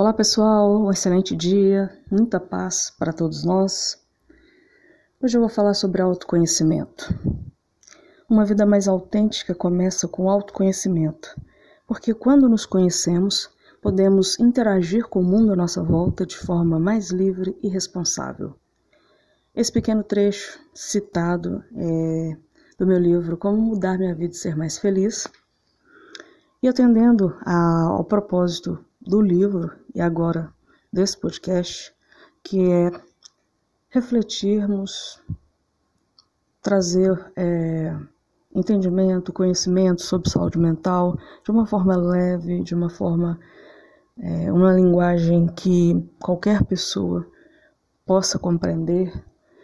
Olá pessoal, um excelente dia, muita paz para todos nós. Hoje eu vou falar sobre autoconhecimento. Uma vida mais autêntica começa com autoconhecimento, porque quando nos conhecemos, podemos interagir com o mundo à nossa volta de forma mais livre e responsável. Esse pequeno trecho citado é do meu livro Como Mudar Minha Vida e Ser Mais Feliz. E atendendo ao propósito do livro e agora desse podcast, que é refletirmos, trazer é, entendimento, conhecimento sobre saúde mental de uma forma leve, de uma forma, é, uma linguagem que qualquer pessoa possa compreender,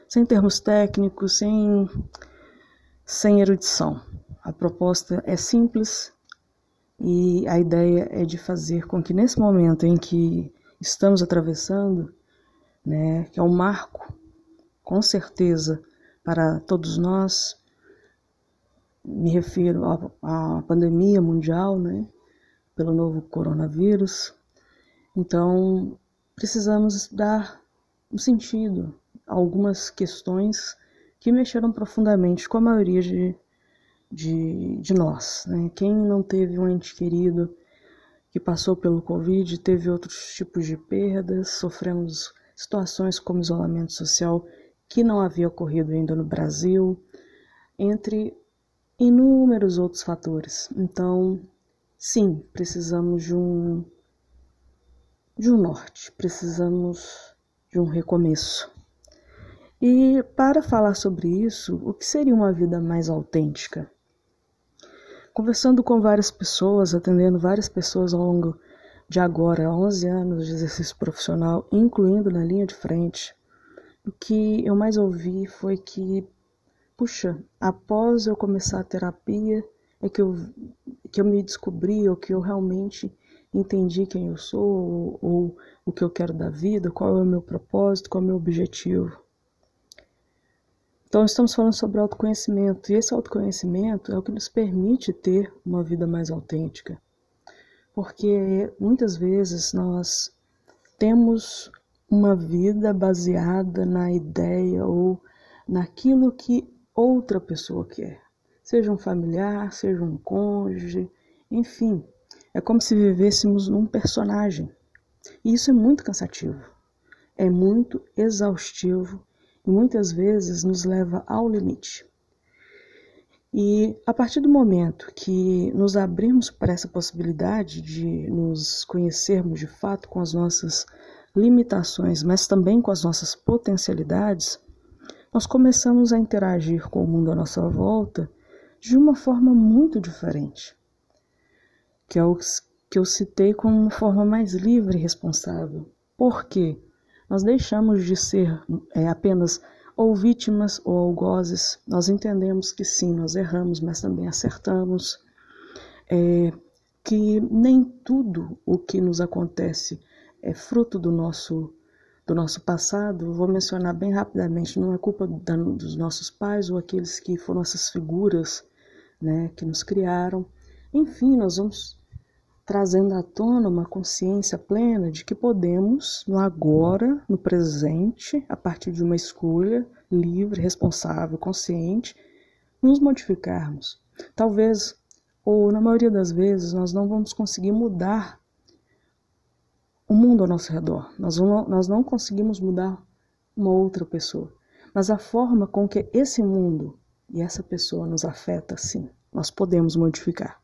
sem termos técnicos, sem, sem erudição. A proposta é simples e a ideia é de fazer com que nesse momento em que estamos atravessando, né, que é um marco, com certeza, para todos nós, me refiro à, pandemia mundial, né, pelo novo coronavírus. Então, precisamos dar um sentido a algumas questões que mexeram profundamente com a maioria de de, de nós. Né? Quem não teve um ente querido que passou pelo Covid, teve outros tipos de perdas, sofremos situações como isolamento social que não havia ocorrido ainda no Brasil, entre inúmeros outros fatores. Então, sim, precisamos de um de um norte, precisamos de um recomeço. E para falar sobre isso, o que seria uma vida mais autêntica? Conversando com várias pessoas, atendendo várias pessoas ao longo de agora 11 anos de exercício profissional, incluindo na linha de frente, o que eu mais ouvi foi que, puxa, após eu começar a terapia, é que eu, que eu me descobri, ou que eu realmente entendi quem eu sou, ou, ou o que eu quero da vida, qual é o meu propósito, qual é o meu objetivo. Então, estamos falando sobre autoconhecimento, e esse autoconhecimento é o que nos permite ter uma vida mais autêntica. Porque muitas vezes nós temos uma vida baseada na ideia ou naquilo que outra pessoa quer, seja um familiar, seja um cônjuge, enfim, é como se vivêssemos num personagem. E isso é muito cansativo, é muito exaustivo muitas vezes nos leva ao limite. E a partir do momento que nos abrimos para essa possibilidade de nos conhecermos de fato com as nossas limitações, mas também com as nossas potencialidades, nós começamos a interagir com o mundo à nossa volta de uma forma muito diferente, que é o que eu citei como uma forma mais livre e responsável. Por quê? Nós deixamos de ser é, apenas ou vítimas ou algozes. Nós entendemos que sim, nós erramos, mas também acertamos. É, que nem tudo o que nos acontece é fruto do nosso do nosso passado, vou mencionar bem rapidamente, não é culpa da, dos nossos pais ou aqueles que foram essas figuras né, que nos criaram. Enfim, nós vamos trazendo à tona uma consciência plena de que podemos, no agora, no presente, a partir de uma escolha livre, responsável, consciente, nos modificarmos. Talvez, ou na maioria das vezes, nós não vamos conseguir mudar o mundo ao nosso redor. Nós, não, nós não conseguimos mudar uma outra pessoa. Mas a forma com que esse mundo e essa pessoa nos afeta, sim, nós podemos modificar.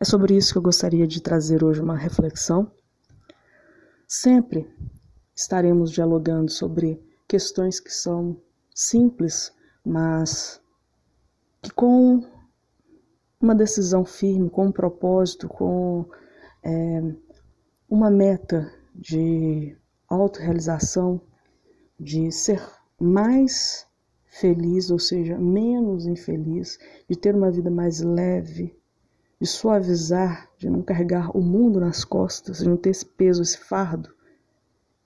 É sobre isso que eu gostaria de trazer hoje uma reflexão. Sempre estaremos dialogando sobre questões que são simples, mas que com uma decisão firme, com um propósito, com é, uma meta de autorrealização, de ser mais feliz, ou seja, menos infeliz, de ter uma vida mais leve, de suavizar, de não carregar o mundo nas costas, de não ter esse peso, esse fardo.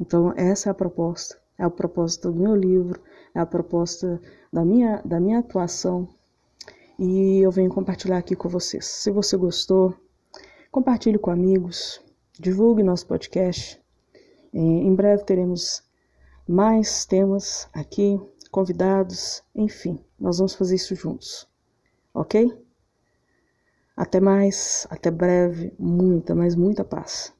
Então, essa é a proposta. É a proposta do meu livro, é a proposta da minha, da minha atuação. E eu venho compartilhar aqui com vocês. Se você gostou, compartilhe com amigos, divulgue nosso podcast. Em breve teremos mais temas aqui, convidados, enfim, nós vamos fazer isso juntos, ok? Até mais, até breve, muita, mas muita paz.